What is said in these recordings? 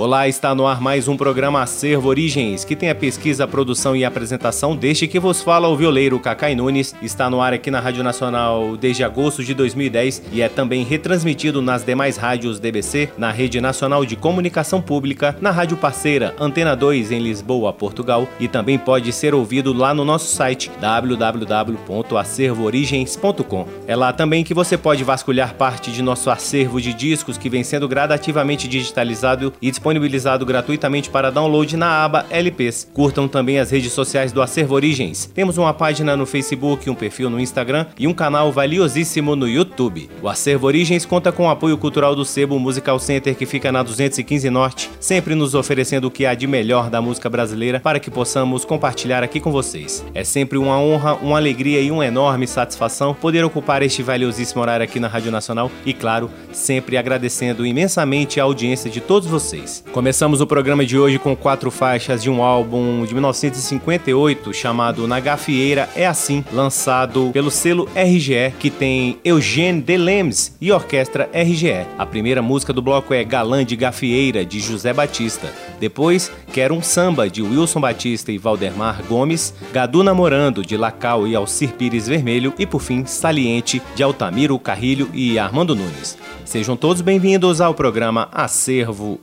Olá, está no ar mais um programa Acervo Origens, que tem a pesquisa, produção e apresentação deste que vos fala o violeiro Cacai Nunes. Está no ar aqui na Rádio Nacional desde agosto de 2010 e é também retransmitido nas demais rádios DBC, na Rede Nacional de Comunicação Pública, na rádio parceira Antena 2 em Lisboa, Portugal e também pode ser ouvido lá no nosso site www.acervoorigens.com. É lá também que você pode vasculhar parte de nosso acervo de discos que vem sendo gradativamente digitalizado e disponibilizado disponibilizado gratuitamente para download na aba LPs. Curtam também as redes sociais do Acervo Origens. Temos uma página no Facebook, um perfil no Instagram e um canal valiosíssimo no YouTube. O Acervo Origens conta com o apoio cultural do Sebo Musical Center que fica na 215 Norte, sempre nos oferecendo o que há de melhor da música brasileira para que possamos compartilhar aqui com vocês. É sempre uma honra, uma alegria e uma enorme satisfação poder ocupar este valiosíssimo horário aqui na Rádio Nacional e, claro, sempre agradecendo imensamente a audiência de todos vocês. Começamos o programa de hoje com quatro faixas de um álbum de 1958 chamado Na Gafieira é Assim, lançado pelo selo RGE, que tem Eugênio Delemes e Orquestra RGE. A primeira música do bloco é Galã de Gafieira, de José Batista. Depois, Quero um Samba, de Wilson Batista e Valdemar Gomes. Gadu Namorando, de Lacal e Alcir Pires Vermelho. E por fim, Saliente, de Altamiro Carrilho e Armando Nunes. Sejam todos bem-vindos ao programa Acervo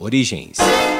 Origens.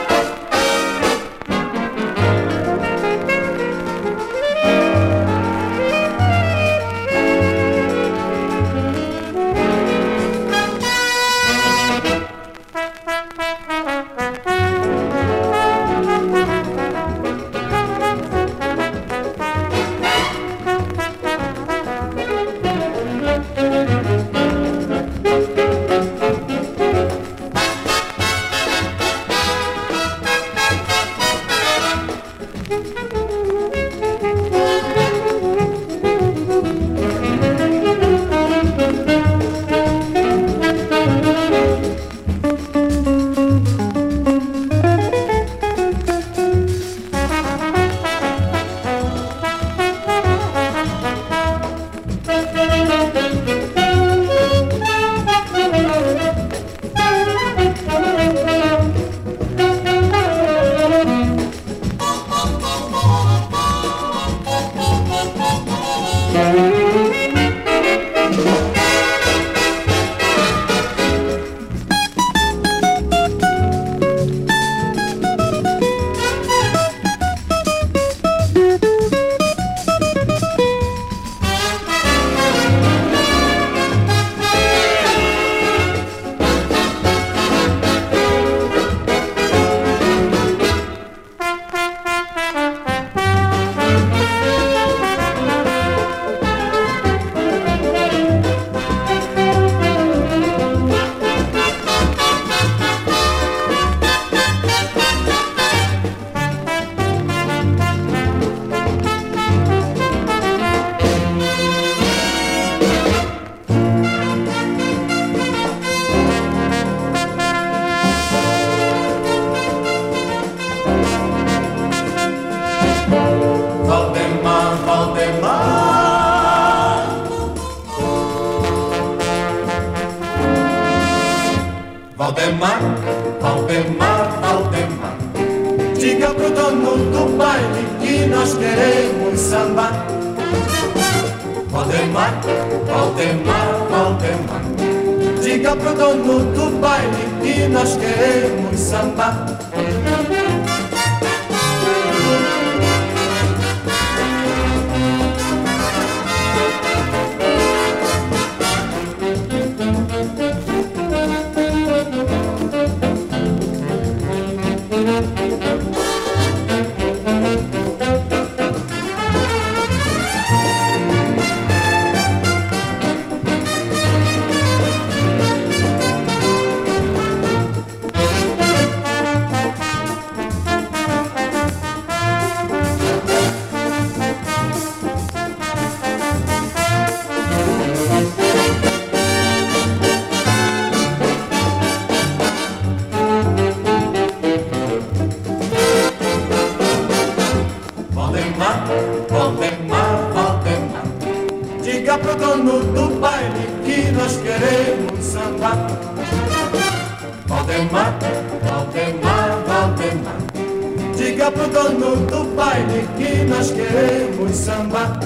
Valdemar, Valdemar, Valdemar. Diga pro dono do baile que nós queremos sambar. Valdemar, Valdemar, Valdemar. Diga pro dono do baile que nós queremos sambar.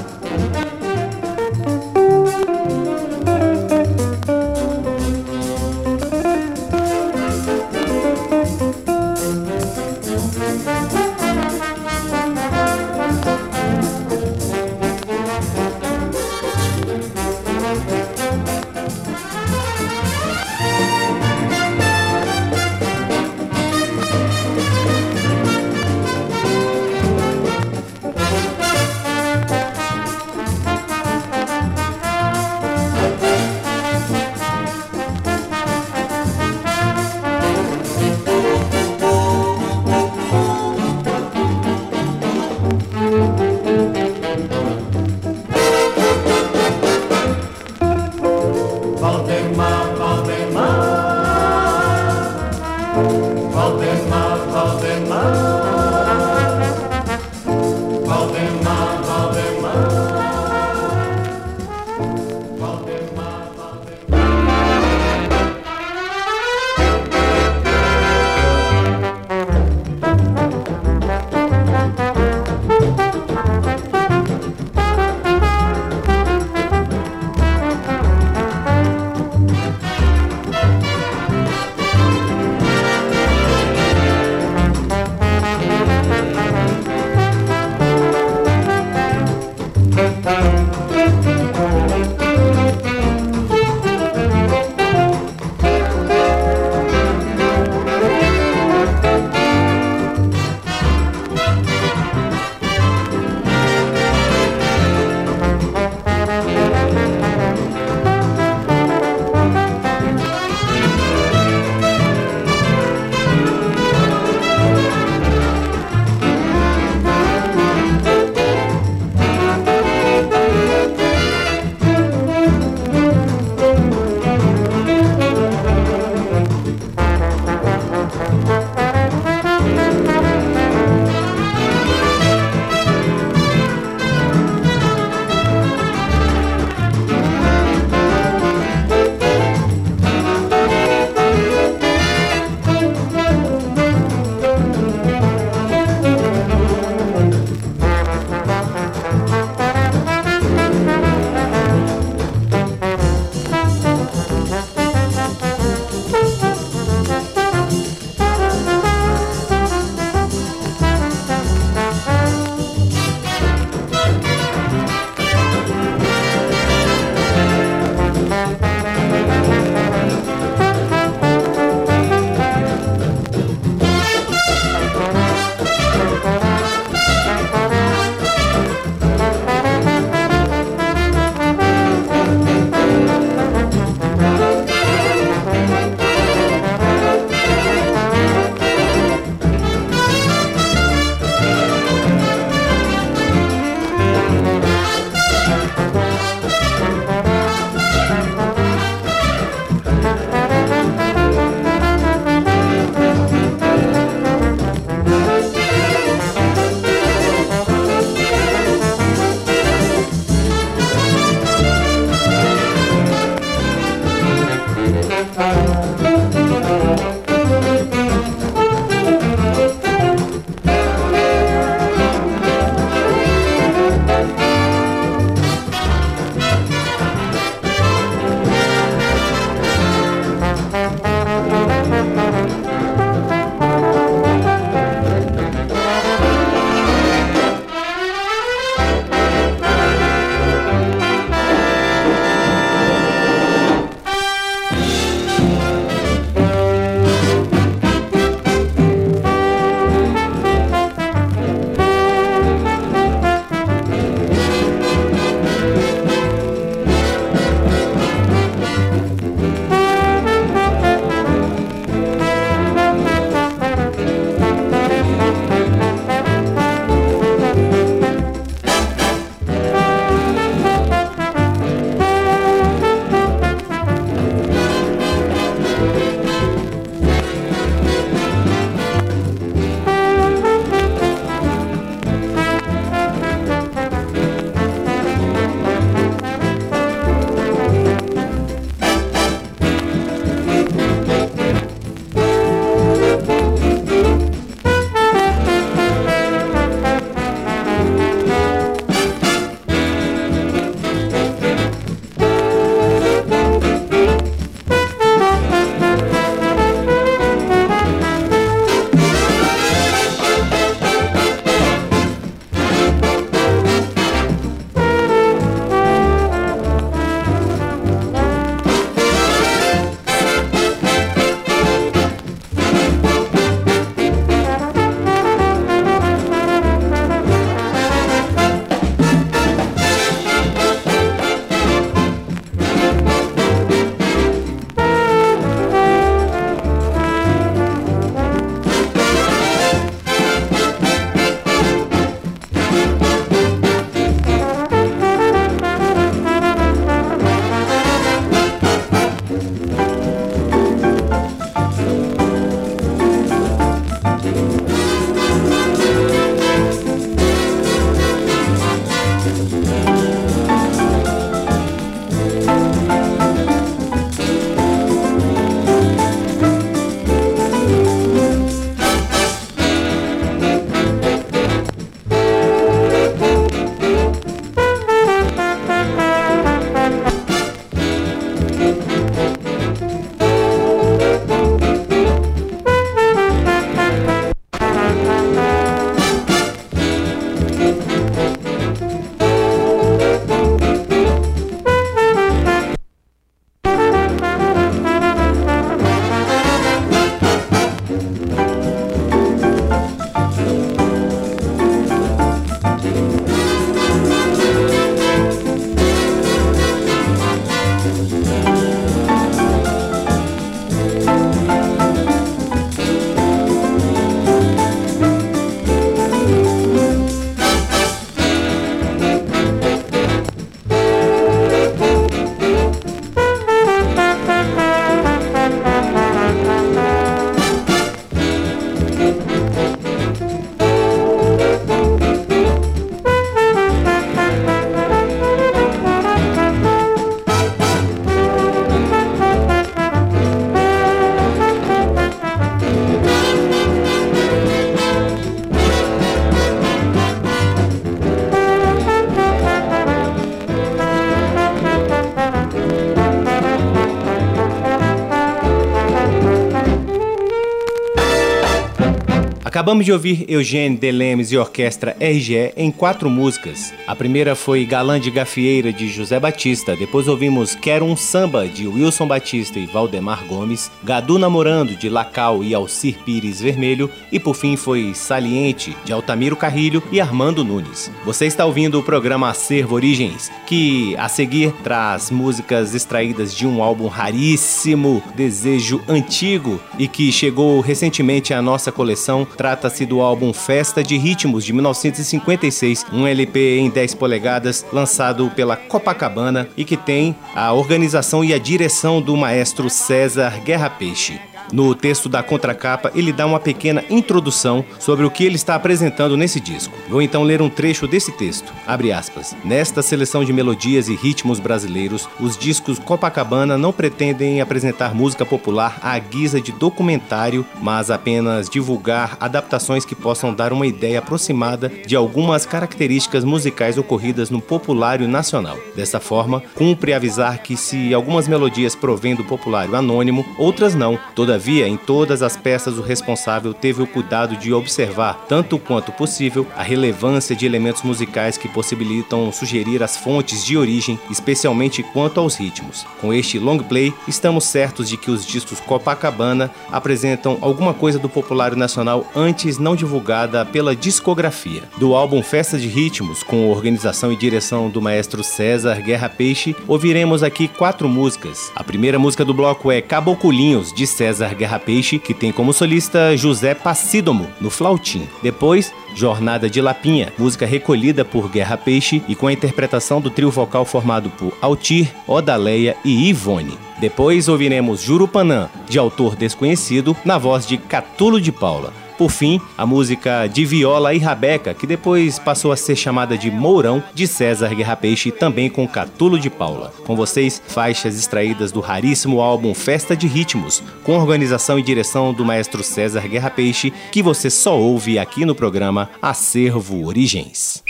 Acabamos de ouvir Eugênio Delemes e Orquestra RGE em quatro músicas. A primeira foi Galã de Gafieira de José Batista, depois ouvimos Quero um Samba de Wilson Batista e Valdemar Gomes, Gadu Namorando de Lacal e Alcir Pires Vermelho. E por fim foi Saliente de Altamiro Carrilho e Armando Nunes. Você está ouvindo o programa Acervo Origens, que a seguir traz músicas extraídas de um álbum raríssimo, Desejo Antigo, e que chegou recentemente à nossa coleção. Trata-se do álbum Festa de Ritmos de 1956, um LP em 10 polegadas lançado pela Copacabana e que tem a organização e a direção do maestro César Guerra Peixe. No texto da contracapa, ele dá uma pequena introdução sobre o que ele está apresentando nesse disco. Vou então ler um trecho desse texto. Abre aspas. Nesta seleção de melodias e ritmos brasileiros, os discos Copacabana não pretendem apresentar música popular à guisa de documentário, mas apenas divulgar adaptações que possam dar uma ideia aproximada de algumas características musicais ocorridas no populário nacional. Dessa forma, cumpre avisar que se algumas melodias provêm do populário anônimo, outras não. Todavia, Todavia, em todas as peças, o responsável teve o cuidado de observar, tanto quanto possível, a relevância de elementos musicais que possibilitam sugerir as fontes de origem, especialmente quanto aos ritmos. Com este long play, estamos certos de que os discos Copacabana apresentam alguma coisa do popular nacional antes não divulgada pela discografia. Do álbum Festa de Ritmos, com organização e direção do maestro César Guerra Peixe, ouviremos aqui quatro músicas. A primeira música do bloco é Caboculinhos, de César Guerra Peixe, que tem como solista José Passídomo no flautim. Depois, Jornada de Lapinha, música recolhida por Guerra Peixe e com a interpretação do trio vocal formado por Altir, Odaleia e Ivone. Depois ouviremos Jurupanã, de autor desconhecido, na voz de Catulo de Paula. Por fim, a música de viola e rabeca, que depois passou a ser chamada de Mourão, de César Guerra Peixe, também com Catulo de Paula. Com vocês, faixas extraídas do raríssimo álbum Festa de Ritmos, com organização e direção do maestro César Guerra Peixe, que você só ouve aqui no programa Acervo Origens.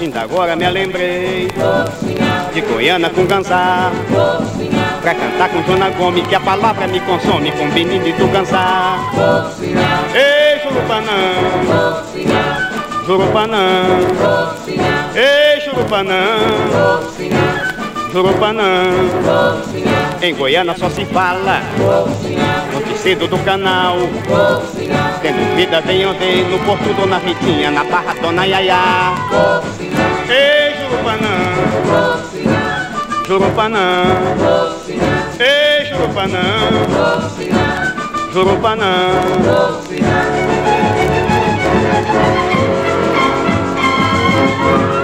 Ainda agora me lembrei De Goiânia com Gansá Pra cantar com Joana Gomes Que a palavra me consome com Benini do Gansá Ei, Jurupanã. Jurupanã. Ei, Jurupanã. Jurupanã. Em Goiânia só se fala cedo do canal. Tendo vida bem andei no Porto Dona Ritinha Na Barra Dona Yaya Ei, Jurupanã Jurupanã Ei, Jurupanã Jurupanã Ei,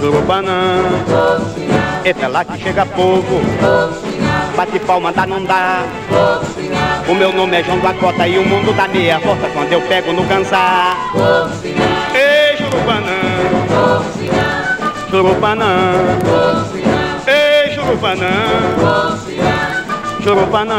Jurupanã Eita lá que chega povo Bate palma, dá, não dá. O meu nome é João da Cota E o mundo dá meia volta Quando eu pego no cansar Ei, Jurupanã Jurupanã Ei, Jurupanã Jurupanã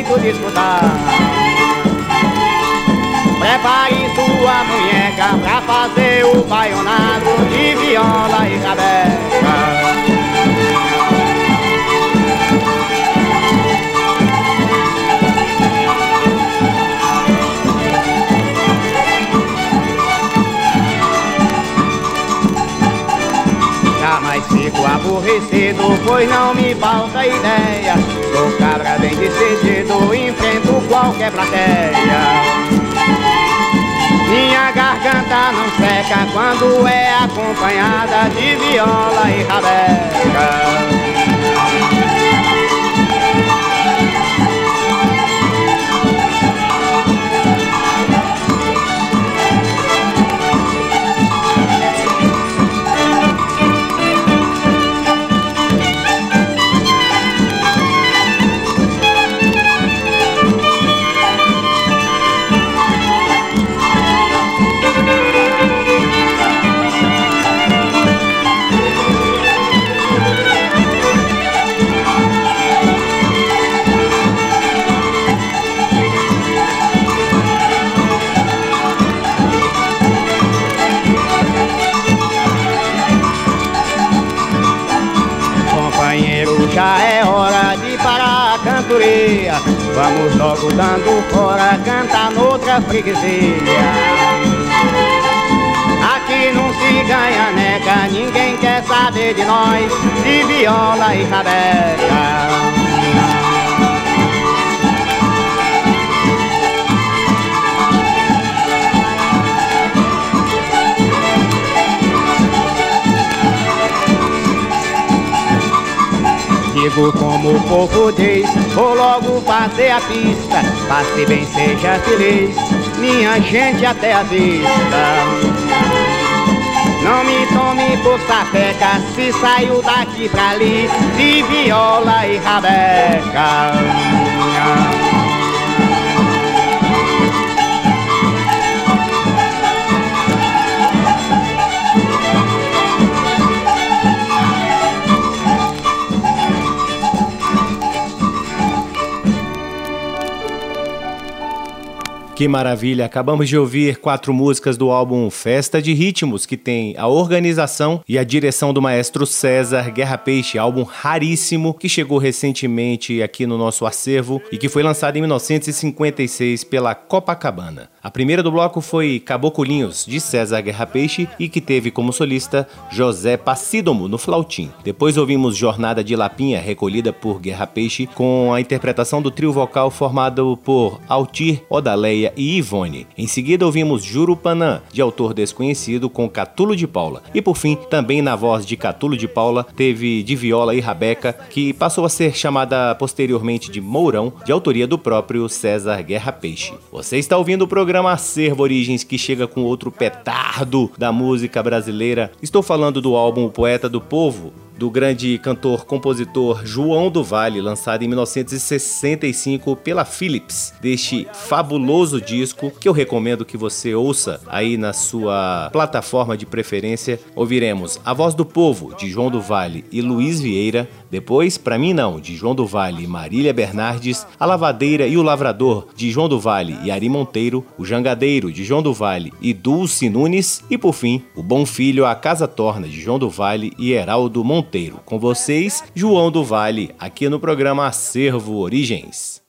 direito de escutar. Prepare sua munheca pra fazer o baionado de viola e rabeca. Fico aborrecido, pois não me falta ideia. Sou cabra bem decidido, enfrento qualquer plateia. Minha garganta não seca quando é acompanhada de viola e rabeca. Até a vista. Não me tome por sapeca se saiu daqui pra ali de viola e rabeca. Que maravilha! Acabamos de ouvir quatro músicas do álbum Festa de Ritmos, que tem a organização e a direção do maestro César Guerra Peixe, álbum raríssimo que chegou recentemente aqui no nosso acervo e que foi lançado em 1956 pela Copacabana. A primeira do bloco foi Caboculinhos, de César Guerra Peixe, e que teve como solista José Passídomo no flautim. Depois ouvimos Jornada de Lapinha, recolhida por Guerra Peixe, com a interpretação do trio vocal formado por Altir, Odaleia e Ivone. Em seguida ouvimos Jurupanã, de autor desconhecido, com Catulo de Paula. E por fim, também na voz de Catulo de Paula, teve de viola e rabeca, que passou a ser chamada posteriormente de Mourão, de autoria do próprio César Guerra Peixe. Você está ouvindo o programa Acervo Origens, que chega com outro petardo da música brasileira. Estou falando do álbum O Poeta do Povo, do grande cantor-compositor João do Vale, lançado em 1965 pela Philips, deste fabuloso disco que eu recomendo que você ouça aí na sua plataforma de preferência. Ouviremos A Voz do Povo, de João do Vale e Luiz Vieira, depois Pra Mim Não, de João do Vale e Marília Bernardes, A Lavadeira e o Lavrador, de João do Vale e Ari Monteiro, O Jangadeiro, de João do Vale e Dulce Nunes, e por fim, O Bom Filho, A Casa Torna, de João do Vale e Heraldo Monteiro. Com vocês, João do Vale, aqui no programa Acervo Origens.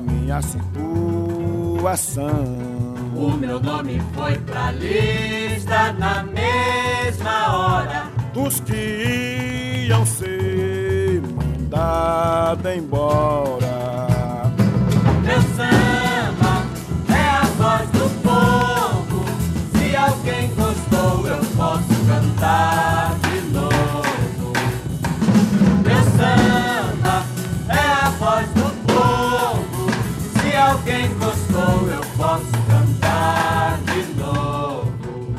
Minha situação. O meu nome foi pra lista na mesma hora dos que iam ser mandados embora. Meu sangue cantar de novo. Alguém gostou, eu posso cantar de novo.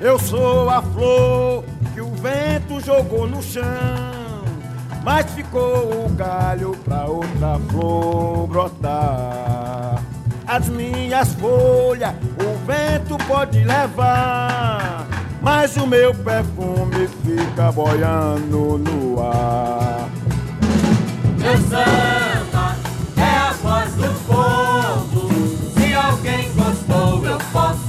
Eu sou a flor que o vento jogou no chão. Mas ficou o galho pra outra flor brotar. As minhas folhas o vento pode levar mas o meu perfume fica boiando no ar. Meu samba alguém gostou, eu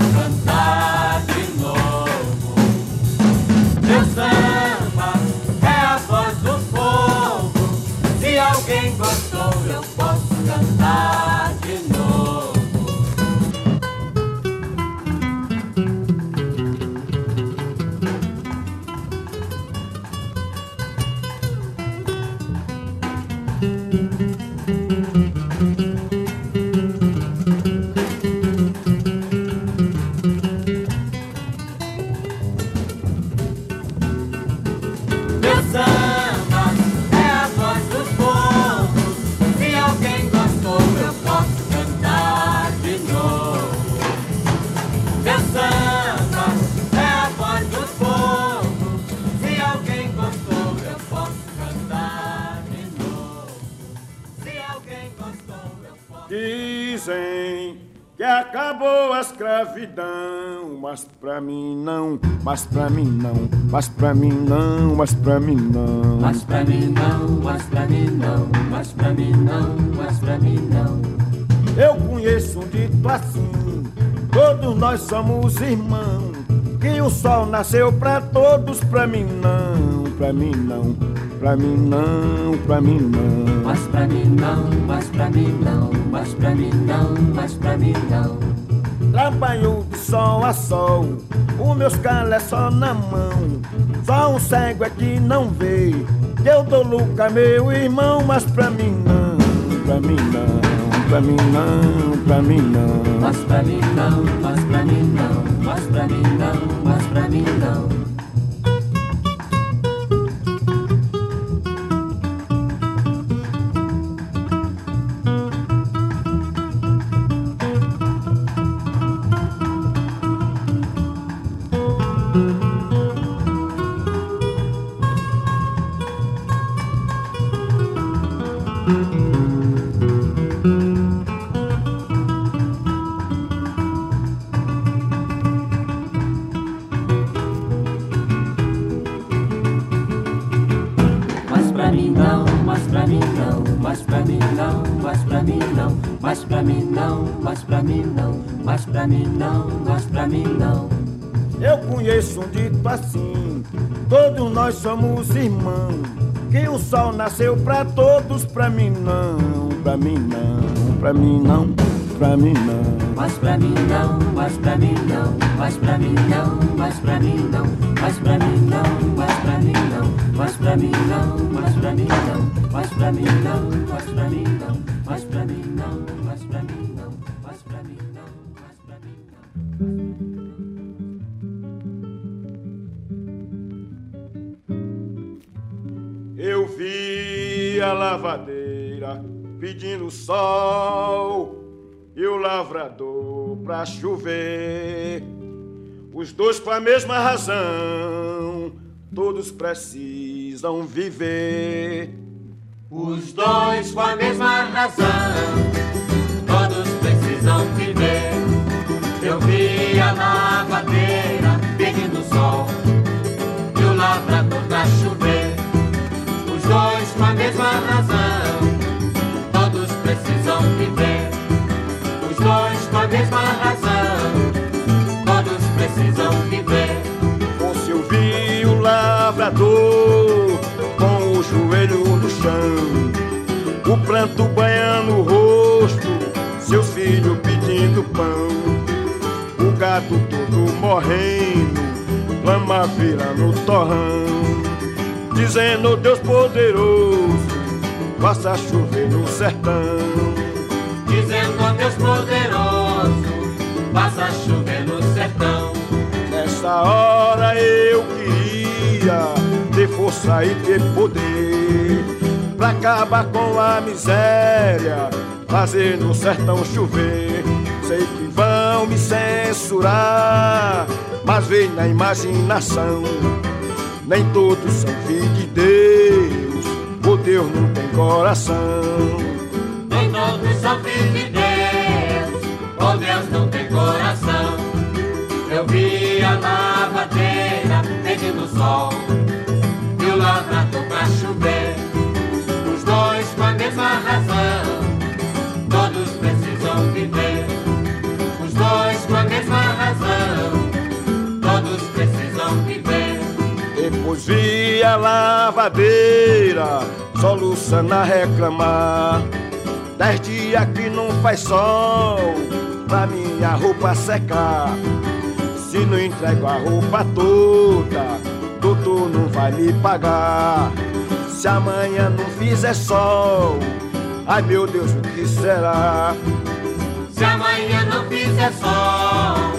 mas pra mim não, mas pra mim não, mas pra mim não. Mas pra mim não, mas pra mim não, mas pra mim não, mas pra mim não. Eu conheço um dito assim, todos nós somos irmãos, que o sol nasceu pra todos, pra mim não, pra mim não. pra mim não, pra mim não. Mas pra mim não, mas pra mim não, mas pra mim não, mas pra mim não. Trabalho de sol a sol, o meus calos é só na mão. Só um cego é que não vê. Eu dou luca, meu irmão, mas pra mim não, pra mim não, pra mim não, pra mim não. Mas pra mim não, mas pra mim não, mas pra mim não, mas pra mim não. Eu conheço um dito assim: todos nós somos irmãos. Que o sol nasceu pra todos, pra mim não, pra mim não, pra mim não, pra mim não. Mas pra mim não, mas pra mim não, mas pra mim não, mas pra mim não, mas pra mim não, mas pra mim não, mas pra mim não, mas pra mim não, mas pra mim não, mas pra mim não, lavadeira pedindo sol e o lavrador pra chover. Os dois com a mesma razão, todos precisam viver. Os dois com a mesma razão, todos precisam viver. Eu vi a lavadeira pedindo sol e o lavrador pra chover dois com a mesma razão. Todos precisam viver. Os dois com a mesma razão. Todos precisam viver. Com Silvio lavrador, com o joelho no chão, o pranto banhando o rosto, seus filhos pedindo pão, o gato todo morrendo, lama vira no torrão dizendo Deus poderoso, faça chover no sertão. Dizendo Deus poderoso, faça chover no sertão. Nessa hora eu queria ter força e ter poder pra acabar com a miséria, fazer no sertão chover. Sei que vão me censurar, mas vem na imaginação nem todos são filhos de Deus, o Deus não tem coração. Nem todos são filhos de Deus, o Deus não tem coração. Eu vi a lavadeira pedindo sol, a lavadeira soluçando a reclamar. Dez dias que não faz sol pra minha roupa secar. Se não entrego a roupa toda, doutor não vai me pagar. Se amanhã não fizer sol, ai meu Deus, o que será? Se amanhã não fizer sol,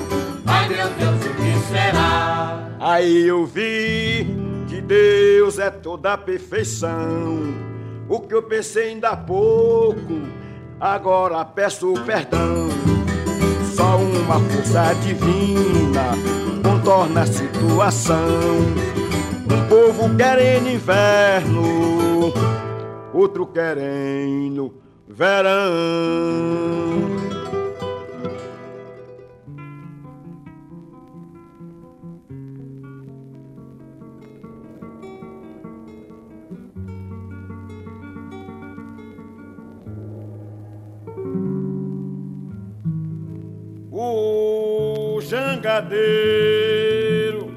ai meu Deus, o que será? Aí eu vi Deus é toda a perfeição. O que eu pensei ainda há pouco, agora peço perdão. Só uma força divina contorna a situação. Um povo querendo inverno, outro querendo verão. O jangadeiro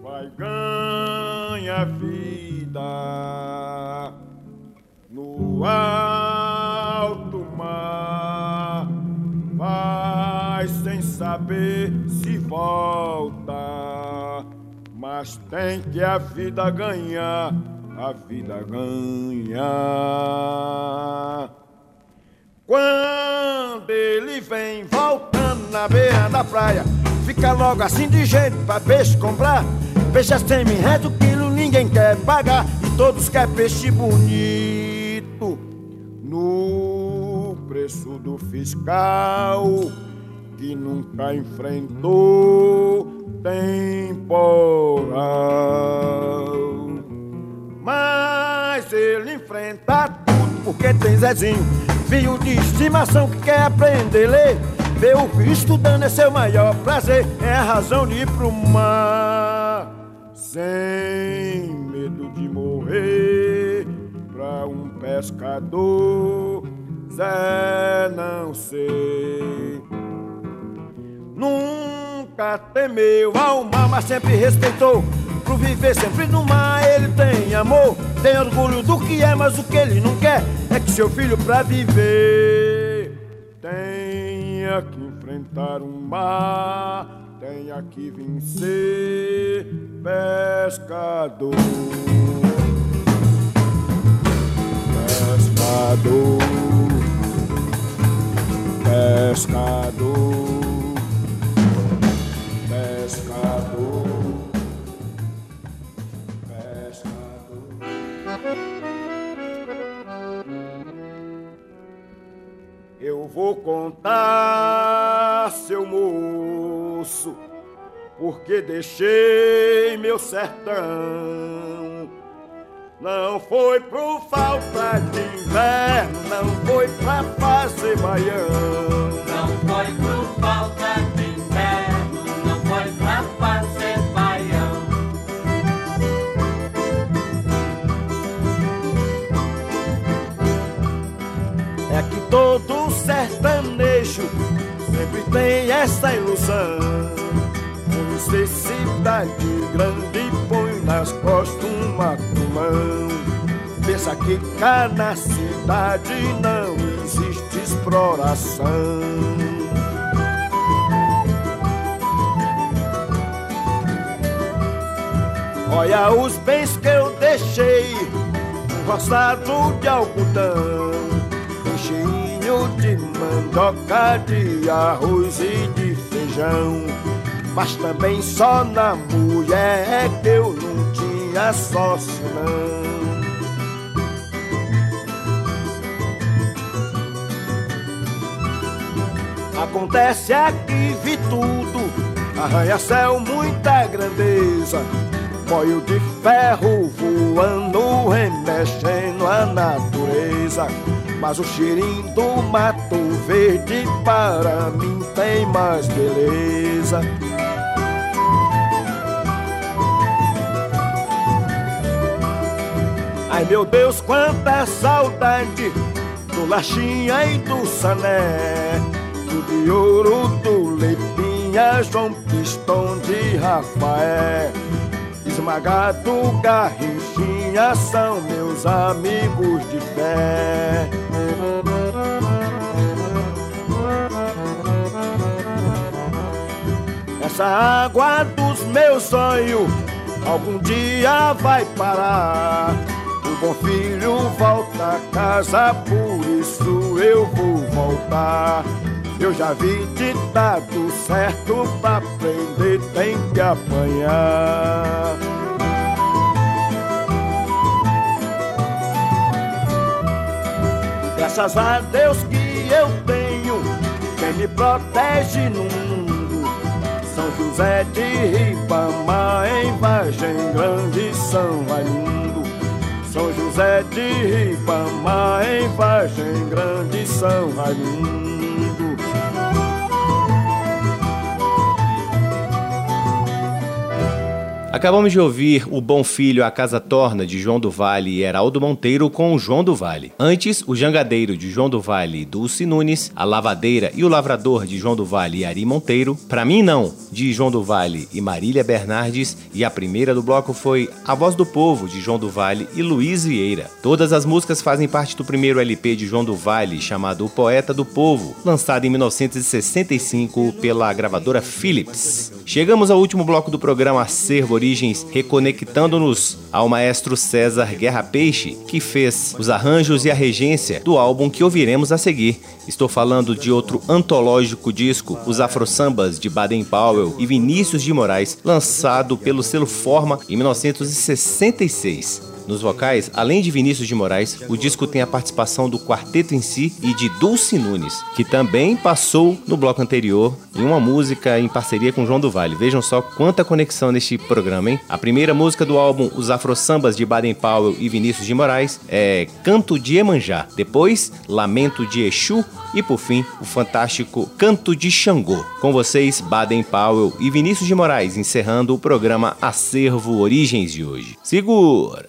vai ganhar vida vida no alto mar. Vai sem saber se volta, mas tem que a vida ganhar, a vida ganhar. Quando ele vem voltando na beira da praia, fica logo assim de jeito pra peixe comprar. Peixe é semi reto quilo, ninguém quer pagar e todos querem peixe bonito. No preço do fiscal que nunca enfrentou temporal. Mas ele enfrenta tudo porque tem Zezinho, filho de estimação que quer aprender a ler. Ver o filho estudando é seu maior prazer, é a razão de ir pro mar sem medo de morrer. Pra um pescador, Zé não sei. Nunca temeu ao mar, mas sempre respeitou. Pro viver sempre no mar, ele tem amor. Tem orgulho do que é, mas o que ele não quer é que seu filho, pra viver, tenha que enfrentar um mar tenha que vencer pescador. Pescador, pescador, vou contar, seu moço, porque deixei meu sertão. Não foi por falta de inverno, não foi pra fazer baião. Não foi por falta de inverno, não foi pra fazer baião. É que todo sertanejo sempre tem essa ilusão. Necessidade grande põe nas costas um matumão. Pensa que cá na cidade não existe exploração. Olha os bens que eu deixei, um roçado de algodão, um cheinho de mandioca, de arroz e de feijão. Mas também só na mulher é que eu não tinha sócio não. Acontece aqui, vi tudo, arranha-céu, muita grandeza. Moio de ferro voando, remexendo a natureza. Mas o cheirinho do mato verde para mim tem mais beleza. Ai meu Deus, quanta saudade do Laxinha e do Sané, do de ouro, do Lepinha, João Pistão de Rafael. Esmagado, Garrinchinha são meus amigos de fé. Essa água dos meus sonhos algum dia vai parar. O bom filho volta a casa, por isso eu vou voltar. Eu já vi ditado certo pra aprender tem que apanhar. Graças a Deus que eu tenho quem me protege no mundo. São José de Ribamar, em Vargem Grande, São Raimundo. São José de Ribamar, em Vargem Grande, São Raimundo. Acabamos de ouvir O Bom Filho, A Casa Torna, de João do Vale e Heraldo Monteiro com João do Vale. Antes, O Jangadeiro, de João do Vale e Dulce Nunes, A Lavadeira e o Lavrador, de João do Vale e Ari Monteiro, Pra Mim Não, de João do Vale e Marília Bernardes, e a primeira do bloco foi A Voz do Povo, de João do Vale e Luiz Vieira. Todas as músicas fazem parte do primeiro LP de João do Vale, chamado O Poeta do Povo, lançado em 1965 pela gravadora Philips. Chegamos ao último bloco do programa Acervo Origens, reconectando-nos ao maestro César Guerra Peixe, que fez os arranjos e a regência do álbum que ouviremos a seguir. Estou falando de outro antológico disco, Os Afro Sambas de Baden Powell e Vinícius de Moraes, lançado pelo selo Forma em 1966. Nos vocais, além de Vinícius de Moraes, o disco tem a participação do quarteto em si e de Dulce Nunes, que também passou no bloco anterior em uma música em parceria com João do Vale. Vejam só quanta conexão neste programa, hein? A primeira música do álbum Os Afro Sambas de Baden Powell e Vinícius de Moraes é Canto de Emanjá. Depois, Lamento de Exu e por fim, o fantástico Canto de Xangô. Com vocês, Baden Powell e Vinícius de Moraes, encerrando o programa Acervo Origens de hoje. Segura!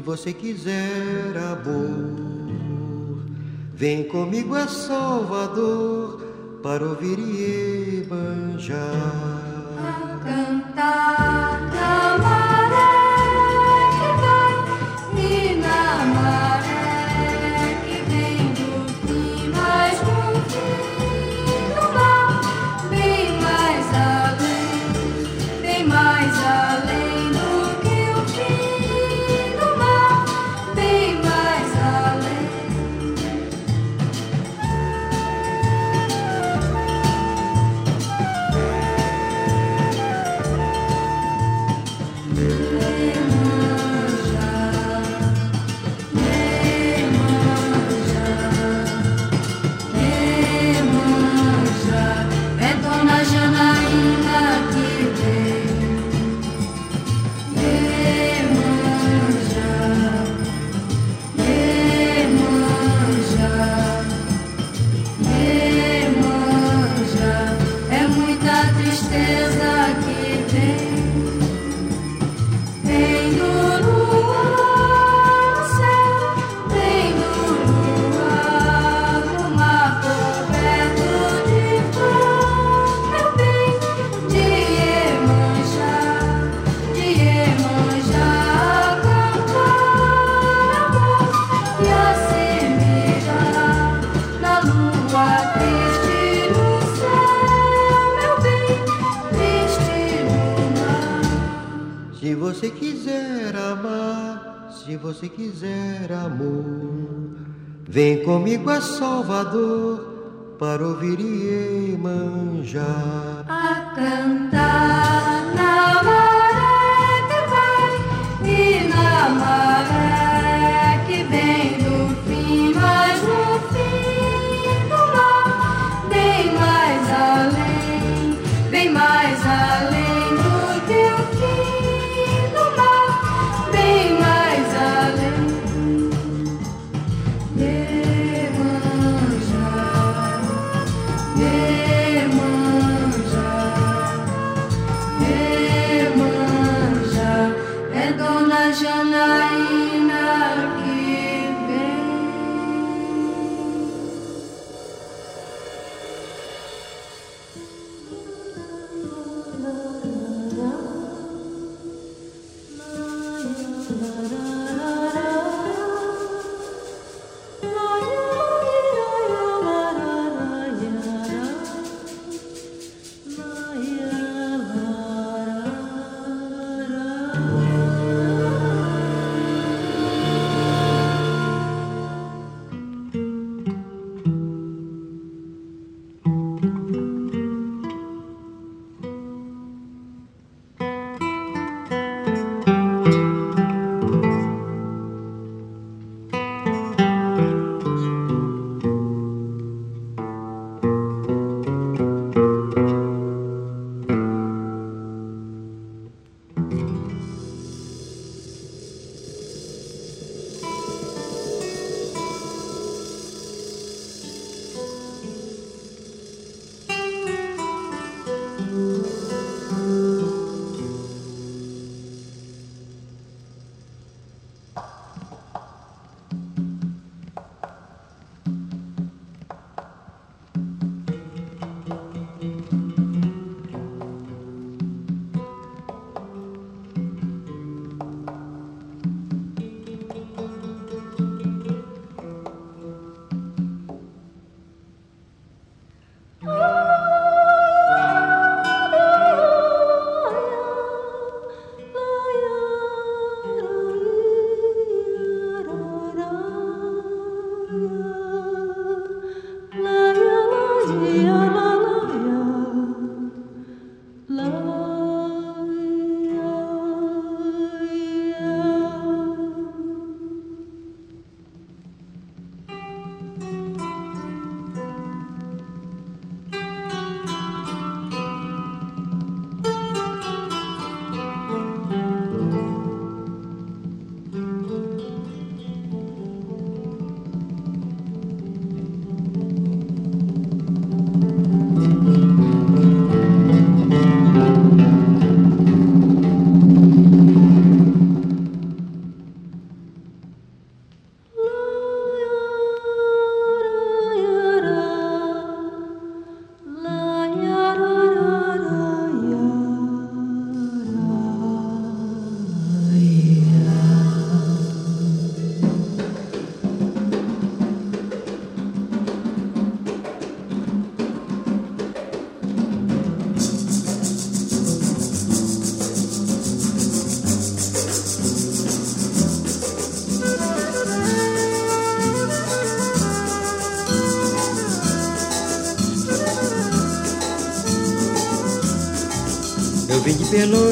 Você quiser amor, vem comigo a Salvador para ouvir Salvador para ouvir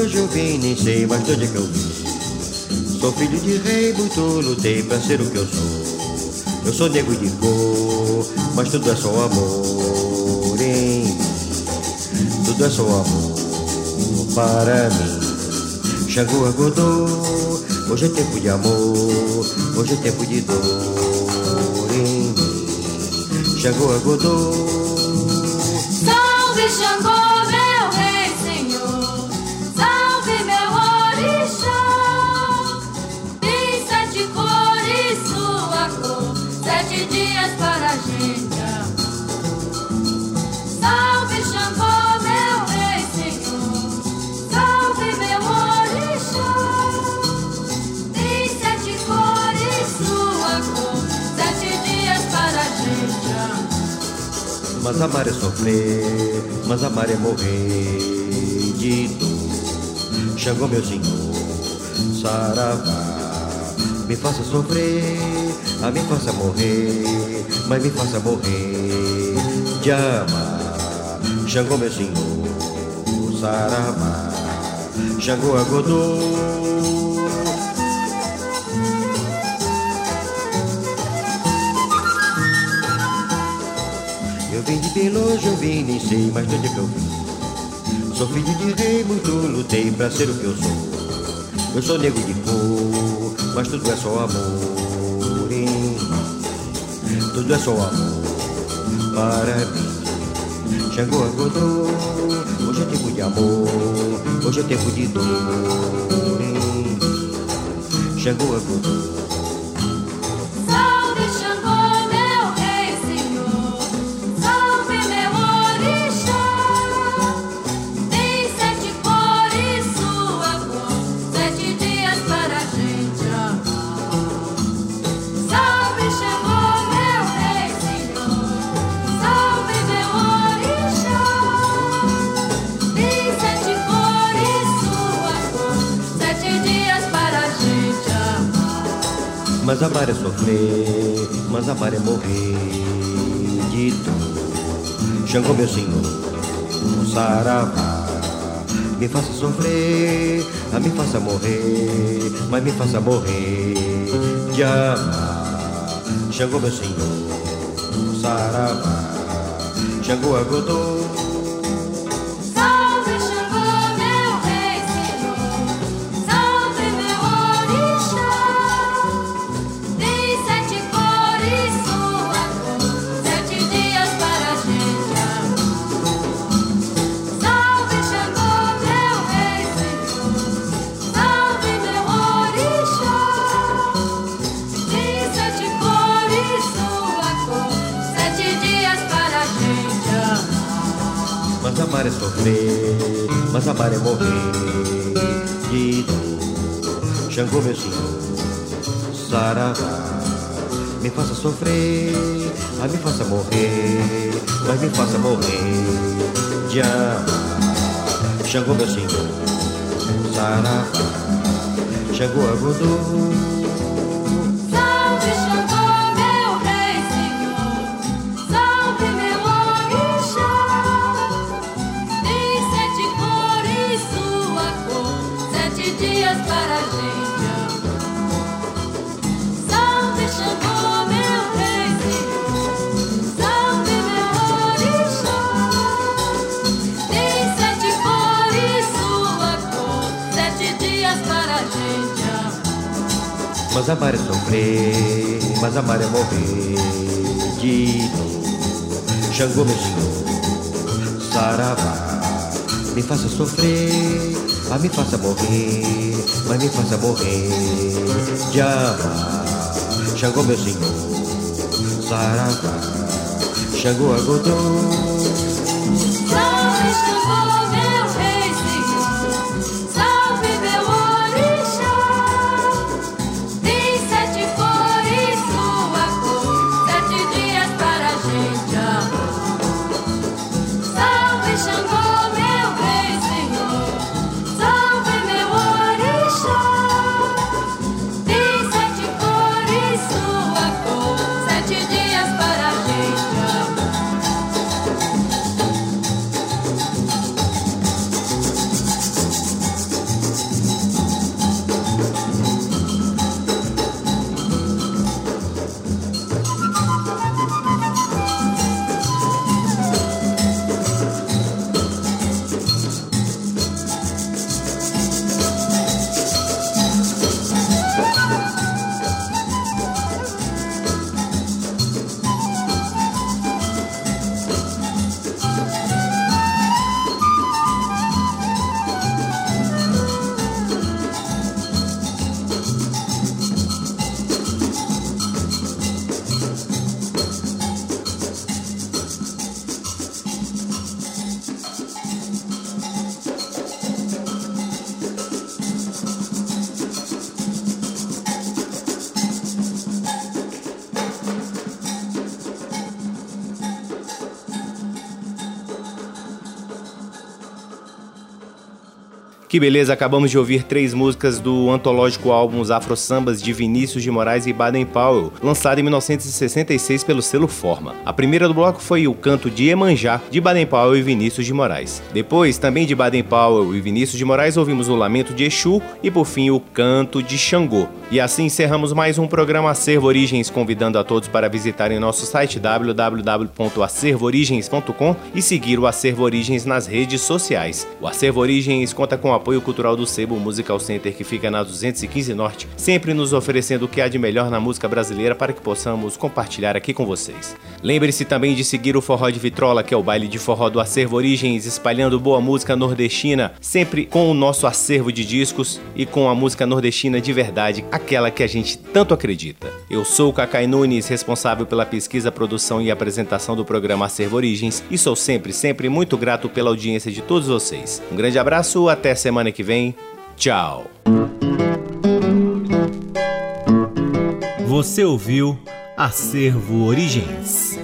longe, eu vim, nem sei mais de onde é que eu vim. Sou filho de rei, muito lutei pra ser o que eu sou. Eu sou negro de cor, mas tudo é só amor em mim. Tudo é só amor para mim. Xangô acordou, hoje é tempo de amor, hoje é tempo de dor em mim. Xangô acordou. Salve Xangô, Mas amar é sofrer, mas amar é morrer de dor. Xangô, meu senhor, saravá, me faça sofrer, a me faça morrer, mas me faça morrer de amar. Xangô, meu senhor, saravá, Xangô, agodô. Vim de bem longe, eu vim, nem sei mais de onde é que eu vim. Sou filho de rei, muito lutei pra ser o que eu sou. Eu sou negro de cor, mas tudo é só amor mim. Tudo é só amor para mim. Xangô acordou, hoje é tempo de amor, hoje é tempo de dor mim. Xangô acordou. Mas amar é sofrer, mas amar é morrer de dor. Xangô, meu senhor, saravá, me faça sofrer, a me faça morrer, mas me faça morrer de amar. Xangô, meu senhor, saravá, Xangô, agodô. Mas amar é morrer de dor. Xangô, meu senhor, saravá, me faça sofrer, a me faça morrer, mas me faça morrer de amar. Xangô, meu senhor, saravá, Xangô, agodô. Mas amar é sofrer, mas amar é morrer de dor. Xangô, meu senhor, saravá, me faça sofrer, a me faça morrer, mas me faça morrer de amar. Xangô, meu senhor, saravá, Xangô, agodô. Que beleza, acabamos de ouvir três músicas do antológico álbum Os Afro Sambas de Vinícius de Moraes e Baden Powell, lançado em 1966 pelo selo Forma. A primeira do bloco foi o canto de Emanjá, de Baden Powell e Vinícius de Moraes. Depois, também de Baden Powell e Vinícius de Moraes, ouvimos o Lamento de Exu e, por fim, o Canto de Xangô. E assim encerramos mais um programa Acervo Origens, convidando a todos para visitarem nosso site www.acervoorigens.com e seguir o Acervo Origens nas redes sociais. O Acervo Origens conta com a apoio cultural do Sebo Musical Center, que fica na 215 Norte, sempre nos oferecendo o que há de melhor na música brasileira para que possamos compartilhar aqui com vocês. Lembre-se também de seguir o Forró de Vitrola, que é o baile de forró do Acervo Origens, espalhando boa música nordestina, sempre com o nosso acervo de discos e com a música nordestina de verdade, aquela que a gente tanto acredita. Eu sou o Cacai Nunes, responsável pela pesquisa, produção e apresentação do programa Acervo Origens, e sou sempre, sempre muito grato pela audiência de todos vocês. Um grande abraço, até semana que vem. Tchau. Você ouviu Acervo Origens.